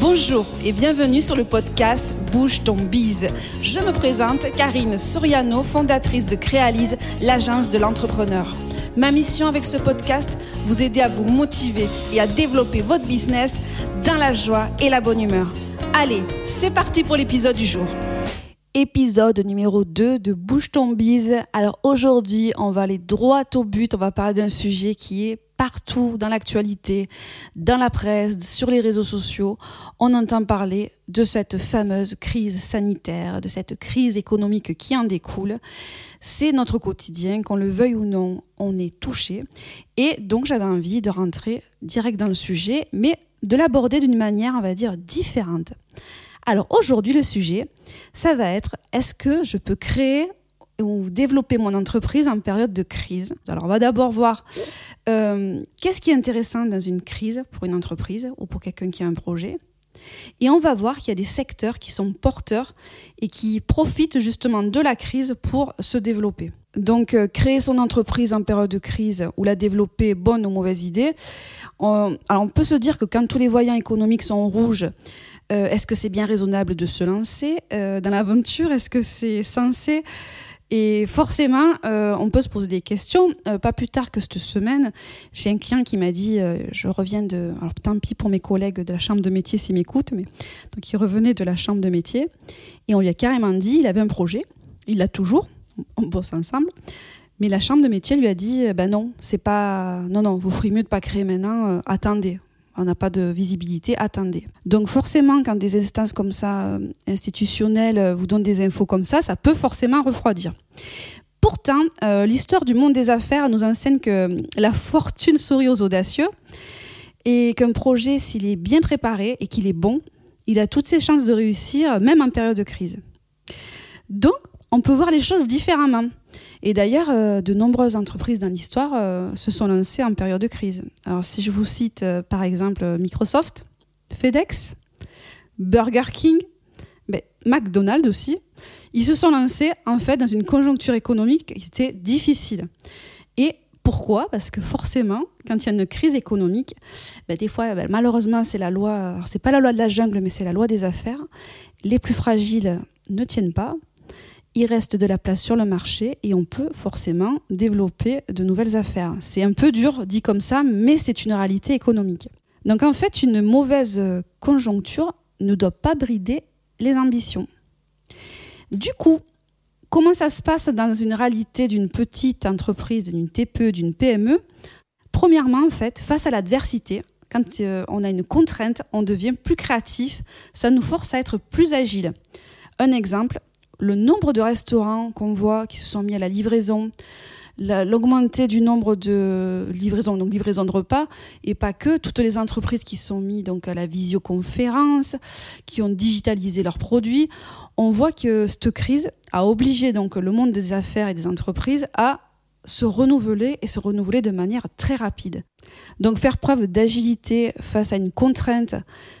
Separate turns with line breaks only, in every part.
Bonjour et bienvenue sur le podcast Bouge ton bise. Je me présente Karine Soriano, fondatrice de Créalise, l'agence de l'entrepreneur. Ma mission avec ce podcast, vous aider à vous motiver et à développer votre business dans la joie et la bonne humeur. Allez, c'est parti pour l'épisode du jour. Épisode numéro 2 de Bouge ton bise. Alors aujourd'hui, on va aller droit au but, on va parler d'un sujet qui est partout dans l'actualité, dans la presse, sur les réseaux sociaux, on entend parler de cette fameuse crise sanitaire, de cette crise économique qui en découle. C'est notre quotidien, qu'on le veuille ou non, on est touché. Et donc j'avais envie de rentrer direct dans le sujet, mais de l'aborder d'une manière, on va dire, différente. Alors aujourd'hui, le sujet, ça va être est-ce que je peux créer ou développer mon entreprise en période de crise. Alors on va d'abord voir euh, qu'est-ce qui est intéressant dans une crise pour une entreprise ou pour quelqu'un qui a un projet. Et on va voir qu'il y a des secteurs qui sont porteurs et qui profitent justement de la crise pour se développer. Donc euh, créer son entreprise en période de crise ou la développer, bonne ou mauvaise idée. On, alors on peut se dire que quand tous les voyants économiques sont rouges, euh, est-ce que c'est bien raisonnable de se lancer dans l'aventure? Est-ce que c'est censé et forcément, euh, on peut se poser des questions. Euh, pas plus tard que cette semaine, j'ai un client qui m'a dit, euh, je reviens de, alors tant pis pour mes collègues de la chambre de métier s'ils m'écoutent, mais donc il revenait de la chambre de métier et on lui a carrément dit, il avait un projet, il l'a toujours, on bosse ensemble, mais la chambre de métier lui a dit, ben non, c'est pas, non non, vous ferez mieux de pas créer maintenant, attendez, on n'a pas de visibilité, attendez. Donc forcément, quand des instances comme ça, euh, institutionnelles, euh, vous donnent des infos comme ça, ça peut forcément refroidir. Pourtant, euh, l'histoire du monde des affaires nous enseigne que la fortune sourit aux audacieux et qu'un projet, s'il est bien préparé et qu'il est bon, il a toutes ses chances de réussir, même en période de crise. Donc, on peut voir les choses différemment. Et d'ailleurs, euh, de nombreuses entreprises dans l'histoire euh, se sont lancées en période de crise. Alors si je vous cite euh, par exemple Microsoft, FedEx, Burger King, ben, McDonald's aussi, ils se sont lancés en fait dans une conjoncture économique qui était difficile. Et pourquoi? Parce que forcément, quand il y a une crise économique, ben, des fois, ben, malheureusement, c'est la loi, c'est pas la loi de la jungle, mais c'est la loi des affaires. Les plus fragiles ne tiennent pas, il reste de la place sur le marché et on peut forcément développer de nouvelles affaires. C'est un peu dur dit comme ça, mais c'est une réalité économique. Donc en fait, une mauvaise conjoncture ne doit pas brider les ambitions. Du coup, comment ça se passe dans une réalité d'une petite entreprise, d'une TPE, d'une PME Premièrement, en fait, face à l'adversité, quand euh, on a une contrainte, on devient plus créatif, ça nous force à être plus agile. Un exemple, le nombre de restaurants qu'on voit qui se sont mis à la livraison, l'augmenté du nombre de livraisons, donc livraison de repas, et pas que, toutes les entreprises qui sont mises donc à la visioconférence, qui ont digitalisé leurs produits, on voit que cette crise a obligé donc le monde des affaires et des entreprises à se renouveler et se renouveler de manière très rapide. Donc faire preuve d'agilité face à une contrainte,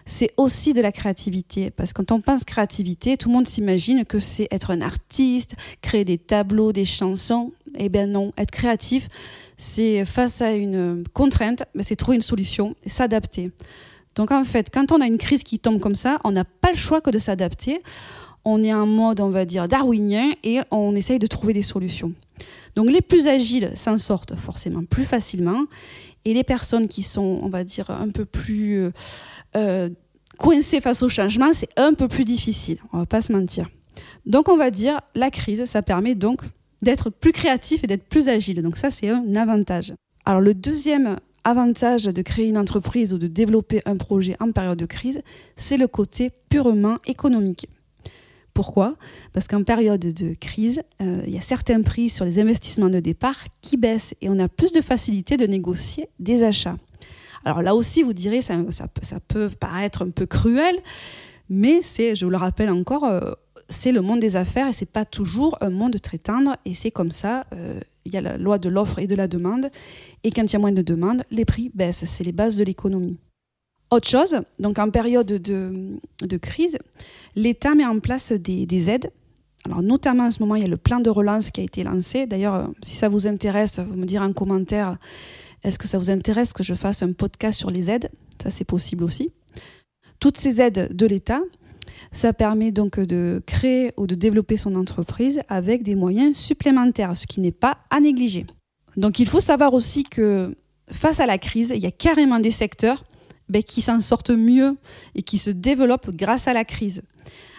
c'est aussi de la créativité. Parce que quand on pense créativité, tout le monde s'imagine que c'est être un artiste, créer des tableaux, des chansons. Eh bien non, être créatif, c'est face à une contrainte, c'est trouver une solution s'adapter. Donc en fait, quand on a une crise qui tombe comme ça, on n'a pas le choix que de s'adapter. On est en mode, on va dire, darwinien et on essaye de trouver des solutions. Donc les plus agiles s'en sortent forcément plus facilement et les personnes qui sont, on va dire, un peu plus euh, euh, coincées face au changement, c'est un peu plus difficile, on va pas se mentir. Donc on va dire, la crise, ça permet donc d'être plus créatif et d'être plus agile. Donc ça, c'est un avantage. Alors le deuxième avantage de créer une entreprise ou de développer un projet en période de crise, c'est le côté purement économique. Pourquoi? Parce qu'en période de crise, euh, il y a certains prix sur les investissements de départ qui baissent et on a plus de facilité de négocier des achats. Alors là aussi, vous direz, ça, peut paraître un peu cruel, mais c'est, je vous le rappelle encore, euh, c'est le monde des affaires et c'est pas toujours un monde très tendre et c'est comme ça. Euh, il y a la loi de l'offre et de la demande et quand il y a moins de demande, les prix baissent. C'est les bases de l'économie. Autre chose, donc en période de, crise, l'État met en place des, aides. Alors notamment en ce moment, il y a le plan de relance qui a été lancé. D'ailleurs, si ça vous intéresse, vous me direz en commentaire, est-ce que ça vous intéresse que je fasse un podcast sur les aides? Ça, c'est possible aussi. Toutes ces aides de l'État, ça permet donc de créer ou de développer son entreprise avec des moyens supplémentaires, ce qui n'est pas à négliger. Donc il faut savoir aussi que face à la crise, il y a carrément des secteurs ben, qui s'en sortent mieux et qui se développent grâce à la crise.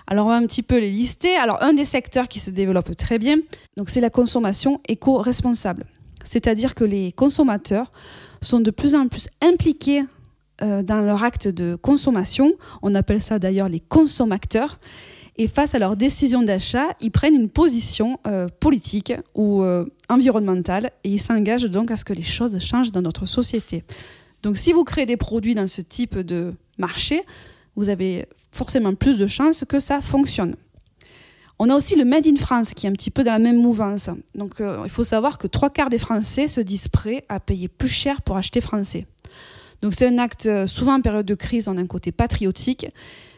Alors on va un petit peu les lister. Alors un des secteurs qui se développe très bien, donc c'est la consommation éco-responsable. C'est-à-dire que les consommateurs sont de plus en plus impliqués euh, dans leur acte de consommation. On appelle ça d'ailleurs les consommateurs. Et face à leurs décisions d'achat, ils prennent une position euh, politique ou euh, environnementale et ils s'engagent donc à ce que les choses changent dans notre société. Donc si vous créez des produits dans ce type de marché, vous avez forcément plus de chances que ça fonctionne. On a aussi le Made in France qui est un petit peu dans la même mouvance. Donc il faut savoir que trois quarts des Français se disent prêts à payer plus cher pour acheter français. Donc c'est un acte, euh, souvent en période de crise, on un côté patriotique.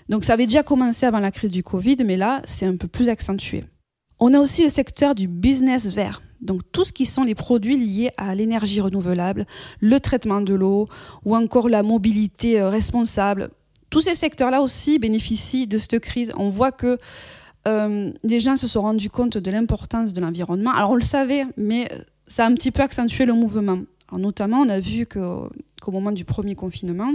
Donc ça avait déjà commencé avant la crise du Covid, mais là, c'est un peu plus accentué. On a aussi le secteur du business vert. Donc tout ce qui sont les produits liés à l'énergie renouvelable, le traitement de l'eau ou encore la mobilité euh, responsable. Tous ces secteurs-là aussi bénéficient de cette crise. On voit que euh, les gens se sont rendus compte de l'importance de l'environnement. Alors on le savait, mais ça a un petit peu accentué le mouvement notamment, on a vu qu'au moment du premier confinement,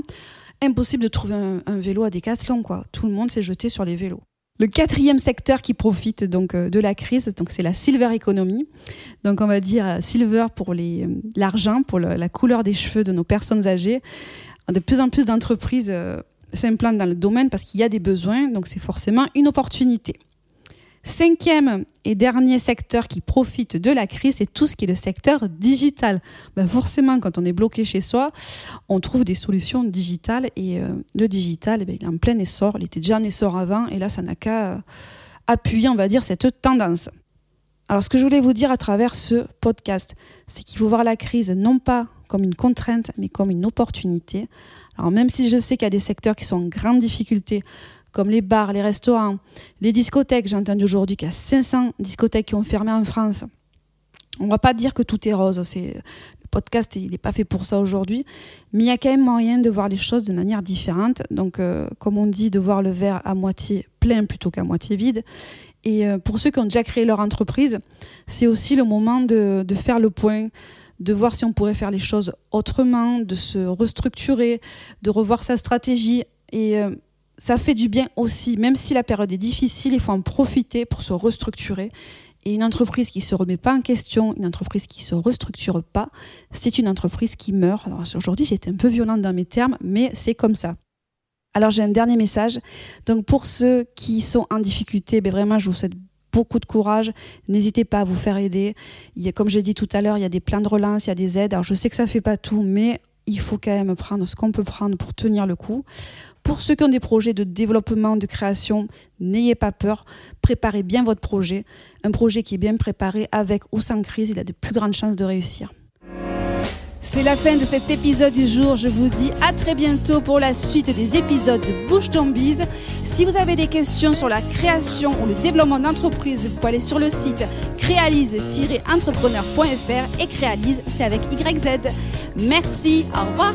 impossible de trouver un, vélo à Décathlon. Quoi. Tout le monde s'est jeté sur les vélos. Le quatrième secteur qui profite donc euh, de la crise, donc c'est la silver economy. Donc on va dire euh, silver pour euh, l'argent, pour la couleur des cheveux de nos personnes âgées. De plus en plus d'entreprises s'implantent dans le domaine parce qu'il y a des besoins, donc c'est forcément une opportunité. Cinquième et dernier secteur qui profite de la crise, c'est tout ce qui est le secteur digital. Ben forcément, quand on est bloqué chez soi, on trouve des solutions digitales et euh, le digital, eh ben, il est en plein essor. Il était déjà en essor avant et là, ça n'a qu'à euh, appuyer, on va dire, cette tendance. Alors, ce que je voulais vous dire à travers ce podcast, c'est qu'il faut voir la crise non pas comme une contrainte, mais comme une opportunité. Alors, même si je sais qu'il y a des secteurs qui sont en grande difficulté, comme les bars, les restaurants, les discothèques. J'ai entendu aujourd'hui qu'il y a 500 discothèques qui ont fermé en France. On ne va pas dire que tout est rose. Le podcast, n'est pas fait pour ça aujourd'hui, mais il y a quand même moyen de voir les choses de manière différente. Donc, euh, comme on dit, de voir le verre à moitié plein plutôt qu'à moitié vide. Et euh, pour ceux qui ont déjà créé leur entreprise, c'est aussi le moment de, de faire le point, de voir si on pourrait faire les choses autrement, de se restructurer, de revoir sa stratégie. Et euh, ça fait du bien aussi, même si la période est difficile, il faut en profiter pour se restructurer. Et une entreprise qui ne se remet pas en question, une entreprise qui ne se restructure pas, c'est une entreprise qui meurt. Alors aujourd'hui, été un peu violente dans mes termes, mais c'est comme ça. Alors j'ai un dernier message. Donc pour ceux qui sont en difficulté, ben vraiment, je vous souhaite beaucoup de courage. N'hésitez pas à vous faire aider. Il y a, comme j'ai dit tout à l'heure, il y a des plans de relance, il y a des aides. Alors je sais que ça ne fait pas tout, mais il faut quand même prendre ce qu'on peut prendre pour tenir le coup. Pour ceux qui ont des projets de développement, de création, n'ayez pas peur, préparez bien votre projet. Un projet qui est bien préparé avec ou sans crise, il a de plus grandes chances de réussir. C'est la fin de cet épisode du jour. Je vous dis à très bientôt pour la suite des épisodes de Bouche ton Si vous avez des questions sur la création ou le développement d'entreprise, vous pouvez aller sur le site créalise-entrepreneur.fr et créalise, c'est avec YZ. Merci, au revoir.